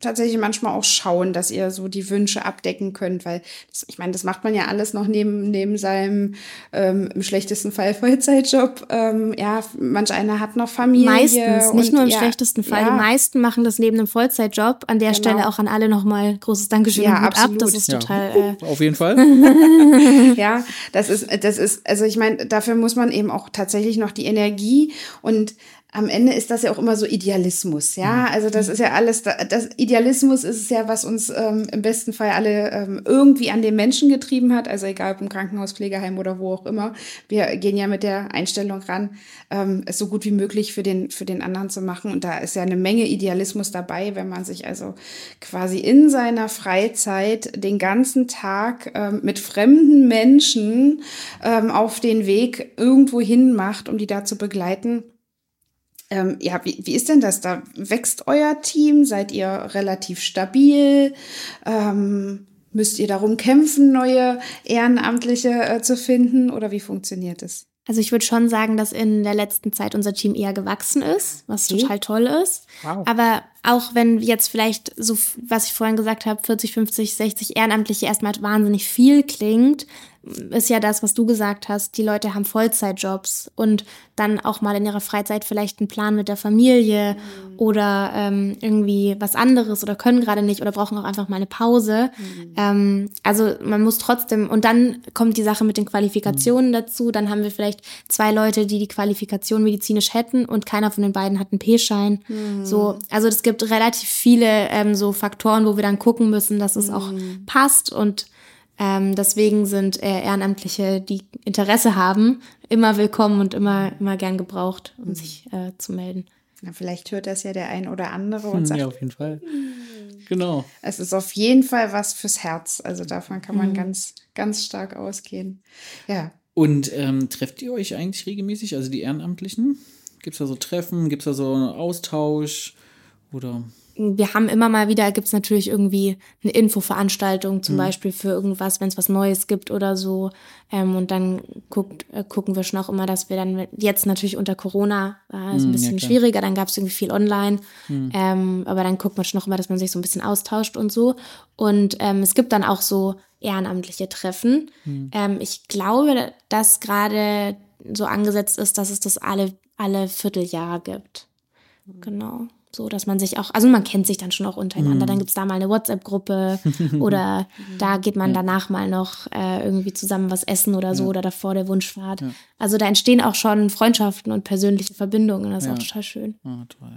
tatsächlich manchmal auch schauen, dass ihr so die Wünsche abdecken könnt, weil das, ich meine, das macht man ja alles noch neben, neben seinem ähm, im schlechtesten Fall Vollzeitjob. Ähm, ja, manch einer hat noch Familie. Meistens, nicht nur im ja, schlechtesten Fall. Ja, Die meisten machen das neben einem Vollzeitjob. An der Genau. Stelle auch an alle nochmal großes Dankeschön Ja, und Hut ab. absolut. Das ist Ja. total. Äh, Auf jeden Fall. Ja, das ist, das ist, also ich meine, dafür muss man eben auch tatsächlich noch die Energie und am Ende ist das ja auch immer so Idealismus, ja. Also das ist ja alles, da- das Idealismus ist es ja, was uns ähm, im besten Fall alle ähm, irgendwie an den Menschen getrieben hat, also egal ob im Krankenhaus, Pflegeheim oder wo auch immer. Wir gehen ja mit der Einstellung ran, ähm, es so gut wie möglich für den, für den anderen zu machen. Und da ist ja eine Menge Idealismus dabei, wenn man sich also quasi in seiner Freizeit den ganzen Tag ähm, mit fremden Menschen ähm, auf den Weg irgendwo hin macht, um die da zu begleiten. Ähm, ja, wie, wie ist denn das? Da wächst euer Team? Seid ihr relativ stabil? Ähm, müsst ihr darum kämpfen, neue Ehrenamtliche äh, zu finden? Oder wie funktioniert es? Also ich würde schon sagen, dass in der letzten Zeit unser Team eher gewachsen ist, was Okay. total toll ist. Wow. Aber auch wenn jetzt vielleicht so, was ich vorhin gesagt habe, 40, 50, 60 Ehrenamtliche erstmal wahnsinnig viel klingt, ist ja das, was du gesagt hast. Die Leute haben Vollzeitjobs und dann auch mal in ihrer Freizeit vielleicht einen Plan mit der Familie oder ähm, irgendwie was anderes oder können gerade nicht oder brauchen auch einfach mal eine Pause. Ähm, also man muss trotzdem, und dann kommt die Sache mit den Qualifikationen dazu. Dann haben wir vielleicht zwei Leute, die die Qualifikation medizinisch hätten und keiner von den beiden hat einen P-Schein. So, also es gibt relativ viele ähm, so Faktoren, wo wir dann gucken müssen, dass es auch passt und ähm, deswegen sind äh, Ehrenamtliche, die Interesse haben, immer willkommen und immer, immer gern gebraucht, um sich äh, zu melden. Na, vielleicht hört das ja der ein oder andere und sagt, ja, auf jeden Fall. Genau. es ist auf jeden Fall was fürs Herz. Also davon kann man ganz, ganz stark ausgehen. Ja. Und ähm, trefft ihr euch eigentlich regelmäßig, also die Ehrenamtlichen? Gibt es da so Treffen? Gibt es da so einen Austausch? Oder? wir haben immer mal wieder, gibt es natürlich irgendwie eine Infoveranstaltung, Mhm. zum Beispiel für irgendwas, wenn es was Neues gibt oder so. Ähm, und dann guckt, äh, gucken wir schon auch immer, dass wir dann jetzt natürlich unter Corona äh, ist ein Mhm, ja, bisschen klar. schwieriger, dann gab es irgendwie viel online. Mhm. Ähm, aber dann guckt man schon auch immer, dass man sich so ein bisschen austauscht und so. Und ähm, es gibt dann auch so ehrenamtliche Treffen. Mhm. Ähm, ich glaube, dass gerade so angesetzt ist, dass es das alle, alle Vierteljahr gibt. Genau. So, dass man sich auch, also man kennt sich dann schon auch untereinander. Mhm. Dann gibt's da mal eine WhatsApp-Gruppe oder da geht man danach mal noch äh, irgendwie zusammen was essen oder so oder davor der Wunschfahrt. Also da entstehen auch schon Freundschaften und persönliche Verbindungen. Das ist auch total schön. Ah, toll.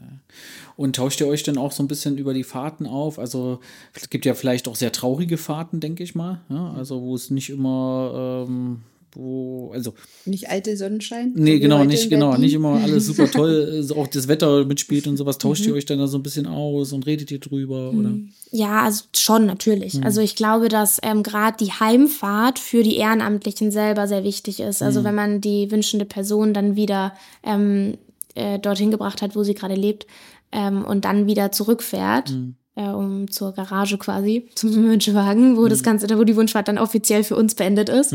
Und tauscht ihr euch dann auch so ein bisschen über die Fahrten auf? Also es gibt ja vielleicht auch sehr traurige Fahrten, denke ich mal. Ja, also wo es nicht immer, ähm, wo, also Nicht alte Sonnenschein? nee, genau, nicht genau, nicht immer alles super toll, auch das Wetter mitspielt und sowas. Tauscht ihr euch dann da so ein bisschen aus und redet ihr drüber? Oder? Ja, also schon natürlich. Also ich glaube, dass ähm, gerade die Heimfahrt für die Ehrenamtlichen selber sehr wichtig ist. Also wenn man die wünschende Person dann wieder ähm, äh, dorthin gebracht hat, wo sie gerade lebt ähm, und dann wieder zurückfährt. Äh, um zur Garage quasi, zum Wünschewagen, wo das Ganze, wo die Wunschfahrt dann offiziell für uns beendet ist.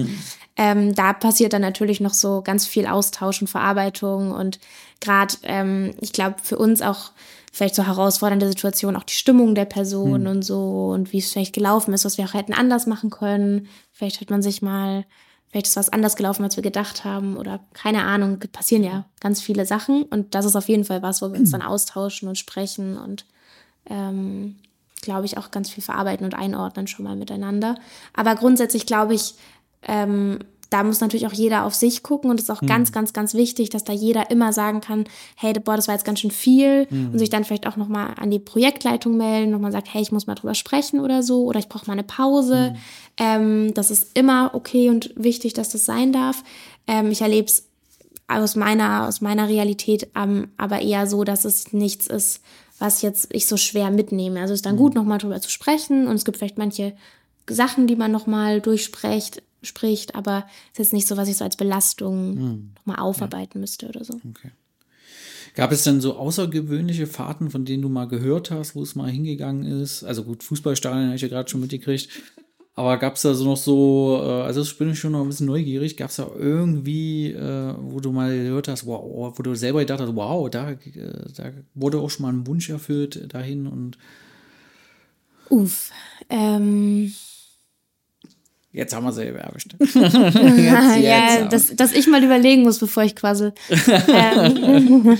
Ähm, da passiert dann natürlich noch so ganz viel Austausch und Verarbeitung und gerade, ähm, ich glaube, für uns auch vielleicht so herausfordernde Situation, auch die Stimmung der Person und so und wie es vielleicht gelaufen ist, was wir auch hätten anders machen können. Vielleicht hat man sich mal, vielleicht ist was anders gelaufen, als wir gedacht haben oder keine Ahnung, passieren ja ganz viele Sachen und das ist auf jeden Fall was, wo wir uns dann austauschen und sprechen und ähm, glaube ich, auch ganz viel verarbeiten und einordnen schon mal miteinander. Aber grundsätzlich glaube ich, ähm, da muss natürlich auch jeder auf sich gucken und es ist auch ganz, ganz, ganz wichtig, dass da jeder immer sagen kann, hey, boah, das war jetzt ganz schön viel und sich dann vielleicht auch nochmal an die Projektleitung melden, nochmal sagt, hey, ich muss mal drüber sprechen oder so oder ich brauche mal eine Pause. Ähm, das ist immer okay und wichtig, dass das sein darf. Ähm, ich erlebe es aus meiner, aus meiner Realität ähm, aber eher so, dass es nichts ist, was jetzt ich so schwer mitnehme. Also es ist dann gut, nochmal drüber zu sprechen und es gibt vielleicht manche Sachen, die man nochmal durchspricht, spricht, aber es ist jetzt nicht so, was ich so als Belastung nochmal aufarbeiten müsste oder so. Okay. Gab es denn so außergewöhnliche Fahrten, von denen du mal gehört hast, wo es mal hingegangen ist? Also gut, Fußballstadion habe ich ja gerade schon mitgekriegt. Aber gab es da so noch so, äh, also das bin ich schon noch ein bisschen neugierig, gab es da irgendwie, äh, wo du mal gehört hast, wow, wo du selber gedacht hast, wow, da, äh, da wurde auch schon mal ein Wunsch erfüllt dahin und Uff. Ähm, jetzt haben wir selber erwischt. ja, jetzt aber. dass, dass ich mal überlegen muss, bevor ich quassel. ähm,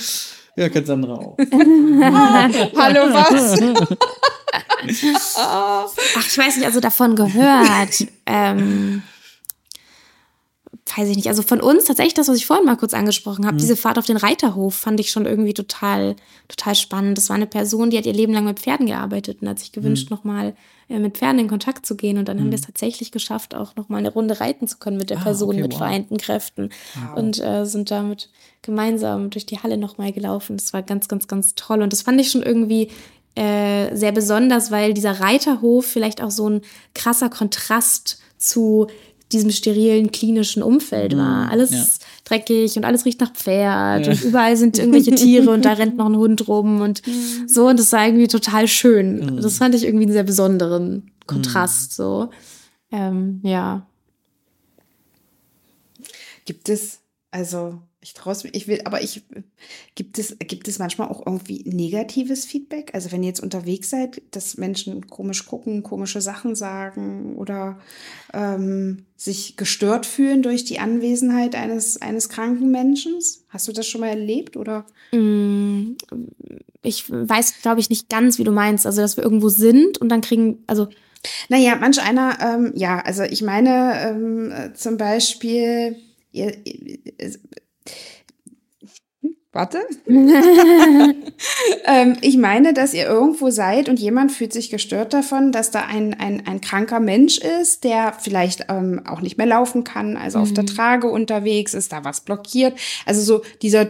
ja, ganz andere auch. Hallo, was? Ach, ich weiß nicht, also davon gehört. ähm, weiß ich nicht. Also von uns tatsächlich das, was ich vorhin mal kurz angesprochen habe, diese Fahrt auf den Reiterhof fand ich schon irgendwie total, total spannend. Das war eine Person, die hat ihr Leben lang mit Pferden gearbeitet und hat sich gewünscht, nochmal äh, mit Pferden in Kontakt zu gehen. Und dann haben wir es tatsächlich geschafft, auch nochmal eine Runde reiten zu können mit der Person okay, mit wow. vereinten Kräften. Und äh, sind damit gemeinsam durch die Halle nochmal gelaufen. Das war ganz, ganz, ganz toll. Und das fand ich schon irgendwie äh, sehr besonders, weil dieser Reiterhof vielleicht auch so ein krasser Kontrast zu diesem sterilen klinischen Umfeld war. Alles ja. dreckig und alles riecht nach Pferd und überall sind irgendwelche Tiere und da rennt noch ein Hund rum und so und das war irgendwie total schön. Das fand ich irgendwie einen sehr besonderen Kontrast so. Ähm, ja. Gibt es, also ich traue es mir, ich will, aber ich, gibt es, gibt es manchmal auch irgendwie negatives Feedback? Also wenn ihr jetzt unterwegs seid, dass Menschen komisch gucken, komische Sachen sagen oder ähm, sich gestört fühlen durch die Anwesenheit eines, eines kranken Menschen? Hast du das schon mal erlebt oder? Mm, Ich weiß, glaube ich, nicht ganz, wie du meinst. Also, dass wir irgendwo sind und dann kriegen, also Naja, manch einer, ähm, ja, also ich meine ähm, äh, zum Beispiel, ihr, äh, warte. ähm, ich meine, dass ihr irgendwo seid und jemand fühlt sich gestört davon, dass da ein, ein, ein kranker Mensch ist, der vielleicht ähm, auch nicht mehr laufen kann, also auf der Trage unterwegs ist, da was blockiert. Also so dieser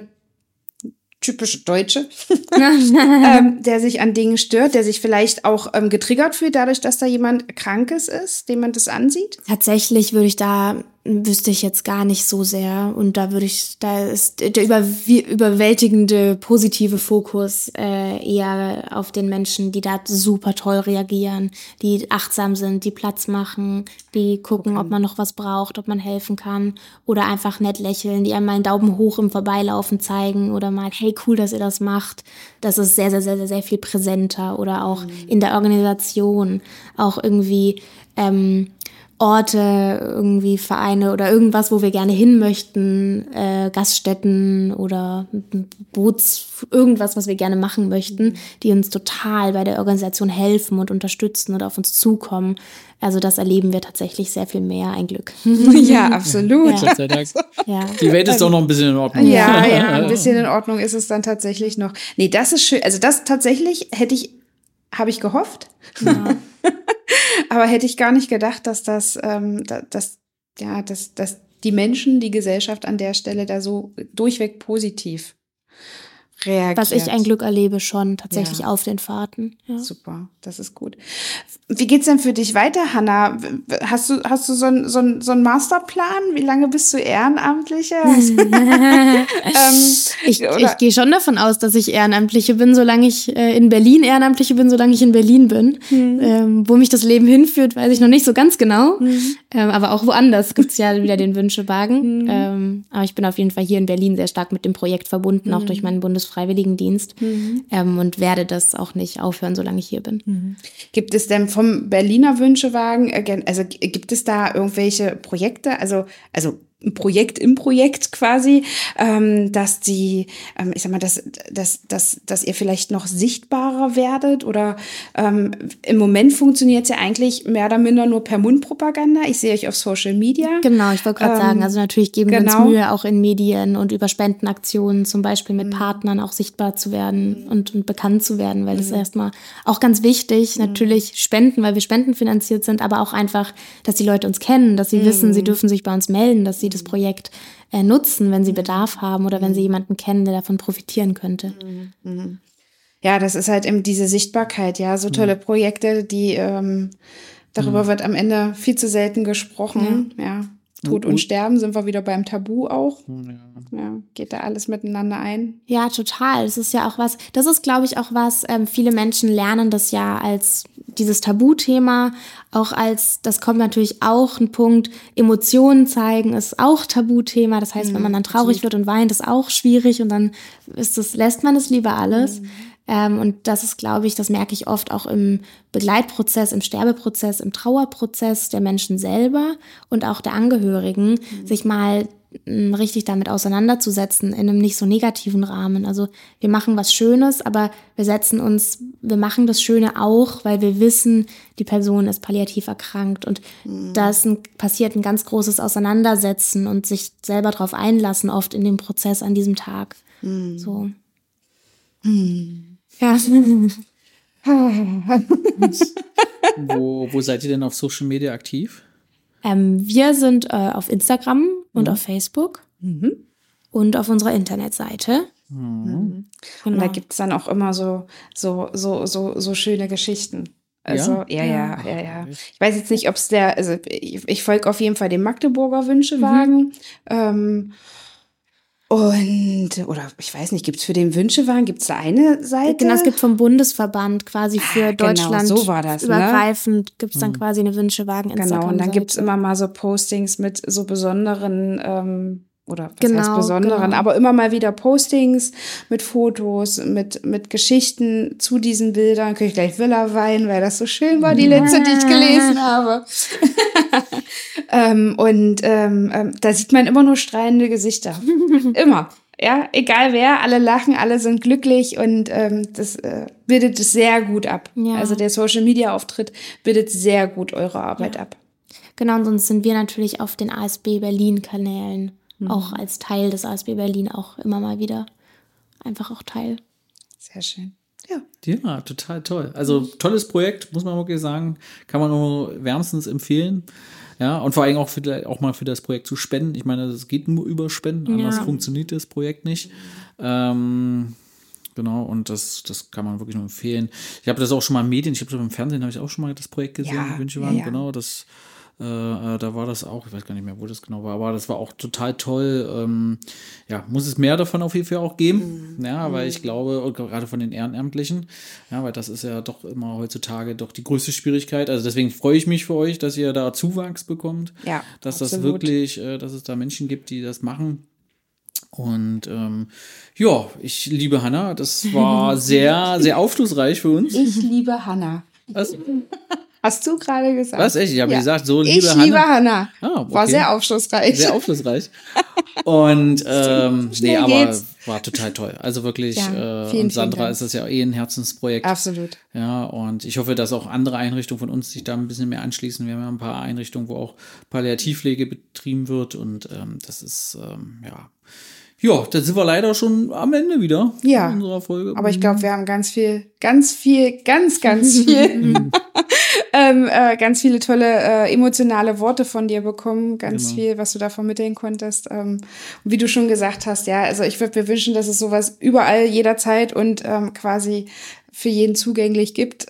typische Deutsche, ähm, der sich an Dingen stört, der sich vielleicht auch ähm, getriggert fühlt, dadurch, dass da jemand Krankes ist, dem man das ansieht. Tatsächlich würde ich da, wüsste ich jetzt gar nicht so sehr. Und da würde ich, da ist der über, überwältigende positive Fokus äh, eher auf den Menschen, die da super toll reagieren, die achtsam sind, die Platz machen, die gucken, ob man noch was braucht, ob man helfen kann. Oder einfach nett lächeln, die einem mal einen Daumen hoch im Vorbeilaufen zeigen oder mal, hey, cool, dass ihr das macht. Das ist sehr, sehr, sehr, sehr, sehr viel präsenter. Oder auch in der Organisation, auch irgendwie, ähm, Orte, irgendwie Vereine oder irgendwas, wo wir gerne hin möchten, äh, Gaststätten oder Boots, irgendwas, was wir gerne machen möchten, die uns total bei der Organisation helfen und unterstützen oder auf uns zukommen. Also das erleben wir tatsächlich sehr viel mehr, ein Glück. Ja, absolut. Gott sei Dank. Ja. Die Welt ist doch noch ein bisschen in Ordnung. Ja, ja, ein bisschen in Ordnung ist es dann tatsächlich noch. Nee, das ist schön. Also das tatsächlich hätte ich, habe ich gehofft. Ja. Aber hätte ich gar nicht gedacht, dass das, ähm, da- dass, ja, dass, dass die Menschen, die Gesellschaft an der Stelle da so durchweg positiv reagiert. Was ich ein Glück erlebe schon tatsächlich Ja. auf den Fahrten. Ja. Super, das ist gut. Wie geht's denn für dich weiter, Hanna? Hast du, hast du so einen so einen- so einen Masterplan? Wie lange bist du Ehrenamtliche? Ähm, Ich, ich gehe schon davon aus, dass ich Ehrenamtliche bin, solange ich äh, in Berlin Ehrenamtliche bin, solange ich in Berlin bin. Mhm. Ähm, wo mich das Leben hinführt, weiß ich noch nicht so ganz genau. Ähm, aber auch woanders gibt's ja wieder den Wünschewagen. Ähm, aber ich bin auf jeden Fall hier in Berlin sehr stark mit dem Projekt verbunden, auch Mhm. durch meinen Bundesfreiwilligendienst. Ähm, und werde das auch nicht aufhören, solange ich hier bin. Mhm. Gibt es denn vom Berliner Wünschewagen, äh, also gibt es da irgendwelche Projekte, also, also ein Projekt im Projekt quasi, ähm, dass die, ähm, ich sag mal, dass, dass, dass, dass ihr vielleicht noch sichtbarer werdet oder ähm, im Moment funktioniert es ja eigentlich mehr oder minder nur per Mundpropaganda. Ich sehe euch auf Social Media. Genau, ich wollte gerade Ähm, sagen, also natürlich geben wir genau. uns Mühe, auch in Medien und über Spendenaktionen zum Beispiel Mhm. mit Partnern auch sichtbar zu werden und, und bekannt zu werden, weil das Mhm. ist erstmal auch ganz wichtig. Natürlich Spenden, weil wir spendenfinanziert sind, aber auch einfach, dass die Leute uns kennen, dass sie wissen, Mhm. sie dürfen sich bei uns melden, dass sie das Projekt äh, nutzen, wenn sie Bedarf haben oder Mhm. wenn sie jemanden kennen, der davon profitieren könnte. Ja, das ist halt eben diese Sichtbarkeit, ja, so tolle Mhm. Projekte, die ähm, darüber wird am Ende viel zu selten gesprochen. Ja. Tod und Sterben sind wir wieder beim Tabu auch. Ja, geht da alles miteinander ein. Ja, total. Das ist ja auch was, das ist, glaube ich, auch was, ähm, viele Menschen lernen das ja als dieses Tabuthema, auch als, das kommt natürlich auch ein Punkt, Emotionen zeigen ist auch Tabuthema. Das heißt, wenn man dann traurig wird und weint, ist auch schwierig und dann ist es, lässt man es lieber alles. Ähm, und das ist, glaube ich, das merke ich oft auch im Begleitprozess, im Sterbeprozess, im Trauerprozess der Menschen selber und auch der Angehörigen, sich mal m, richtig damit auseinanderzusetzen in einem nicht so negativen Rahmen. Also wir machen was Schönes, aber wir setzen uns, wir machen das Schöne auch, weil wir wissen, die Person ist palliativ erkrankt und da ist ein, passiert ein ganz großes Auseinandersetzen und sich selber darauf einlassen, oft in dem Prozess an diesem Tag. So. Ja. Wo, wo seid ihr denn auf Social Media aktiv? Ähm, wir sind äh, auf Instagram und auf Facebook und auf unserer Internetseite. Und Genau. da gibt's dann auch immer so, so, so, so, so schöne Geschichten. Also, ja, ja, ja, ja. Ich weiß jetzt nicht, ob es der, also ich, ich folge auf jeden Fall dem Magdeburger Wünschewagen. Ähm, und, oder ich weiß nicht, gibt's für den Wünschewagen, gibt's da eine Seite? Genau, es gibt vom Bundesverband quasi für Ah, genau, Deutschland so war das, ne? übergreifend gibt es dann quasi eine Wünschewagen Genau, und dann gibt's Instagram-Seite. immer mal so Postings mit so besonderen, ähm, oder was Genau, heißt besonderen, genau. aber immer mal wieder Postings mit Fotos, mit, mit Geschichten zu diesen Bildern. Könnte ich gleich Villa weinen, weil das so schön war, die letzte, die ich gelesen habe. ähm, und ähm, ähm, da sieht man immer nur strahlende Gesichter. immer. Ja, egal wer, alle lachen, alle sind glücklich und ähm, das äh, bildet es sehr gut ab. Ja. Also der Social Media Auftritt bildet sehr gut eure Arbeit ab. Genau, und sonst sind wir natürlich auf den ASB Berlin-Kanälen Mhm. auch als Teil des ASB Berlin auch immer mal wieder einfach auch Teil. Sehr schön. Ja. Ja, total toll. Also tolles Projekt, muss man wirklich sagen. Kann man nur wärmstens empfehlen. Ja, und vor allem auch, für, auch mal für das Projekt zu spenden. Ich meine, das geht nur über Spenden, anders Ja. funktioniert das Projekt nicht. Ähm, genau, und das, das kann man wirklich nur empfehlen. Ich habe das auch schon mal in Medien, ich habe im Fernsehen habe ich auch schon mal das Projekt gesehen, Ja, Wünsche ja, waren, ja. genau, das äh, äh, da war das auch, ich weiß gar nicht mehr, wo das genau war, aber das war auch total toll. Ähm, ja, muss es mehr davon auf jeden Fall auch geben. Mhm. Ja, weil ich glaube, gerade von den Ehrenamtlichen, ja, weil das ist ja doch immer heutzutage doch die größte Schwierigkeit. Also deswegen freue ich mich für euch, dass ihr da Zuwachs bekommt. Ja, dass das absolut. wirklich, äh, dass es da Menschen gibt, die das machen. Und ähm, ja, ich liebe Hanna, das war sehr, sehr aufschlussreich für uns. Ich liebe Hannah. Also, Hast du gerade gesagt? Was, echt? Ich habe Ja. gesagt, so liebe ich Hanna. liebe Hanna. Ah, War okay. sehr aufschlussreich. Sehr aufschlussreich. Und ähm, nee, aber geht's. war total toll. Also wirklich, Ja, äh, vielen, und Sandra ist das ja eh ein Herzensprojekt. Absolut. Ja, und ich hoffe, dass auch andere Einrichtungen von uns sich da ein bisschen mehr anschließen. Wir haben ja ein paar Einrichtungen, wo auch Palliativpflege betrieben wird und ähm, das ist, ähm, ja. Ja, da sind wir leider schon am Ende wieder Ja. unserer Folge. Aber ich glaube, wir haben ganz viel, ganz viel, ganz, ganz viel, ähm, äh, ganz viele tolle äh, emotionale Worte von dir bekommen, ganz Genau. viel, was du da vermitteln konntest. Ähm, wie du schon gesagt hast, ja, also ich würde mir wünschen, dass es sowas überall, jederzeit und ähm, quasi für jeden zugänglich gibt,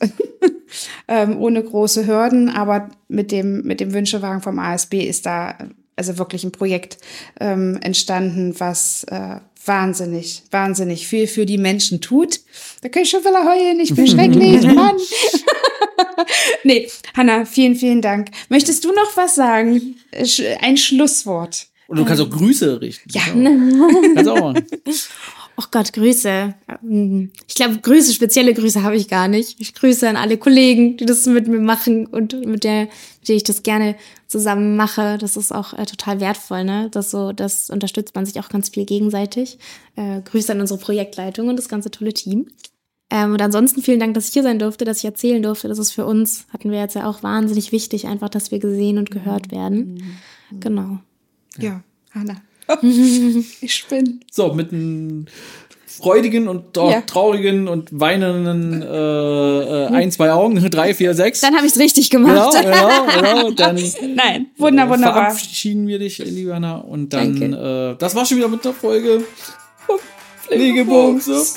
ähm, ohne große Hürden. Aber mit dem, mit dem Wünschewagen vom ASB ist da also wirklich ein Projekt ähm, entstanden, was äh, wahnsinnig, wahnsinnig viel für die Menschen tut. Da kann ich schon wieder heulen, ich bin schrecklich, Mann. nee, Hanna, vielen, vielen Dank. Möchtest du noch was sagen? Ein Schlusswort. und du kannst auch Grüße richten. Ja. Kannst auch. Oh Gott, Grüße. Ich glaube, Grüße, spezielle Grüße habe ich gar nicht. Ich grüße an alle Kollegen, die das mit mir machen und mit der, mit der ich das gerne zusammen mache. Das ist auch äh, total wertvoll, ne? Das so, das unterstützt man sich auch ganz viel gegenseitig. Äh, Grüße an unsere Projektleitung und das ganze tolle Team. Ähm, und ansonsten vielen Dank, dass ich hier sein durfte, dass ich erzählen durfte. Das ist für uns, hatten wir jetzt ja auch wahnsinnig wichtig, einfach, dass wir gesehen und gehört werden. Genau. Ja, Hanna. ich bin. So, mit einem freudigen und auch Ja. traurigen und weinenden äh, äh, ein, zwei Augen, drei, vier, sechs. Dann habe ich es richtig Genau, gemacht. genau, genau. Dann Nein, wunder, wunderbar. verabschieden wir dich, liebe. Und dann, äh, das war schon wieder mit der Folge. Pflegebums.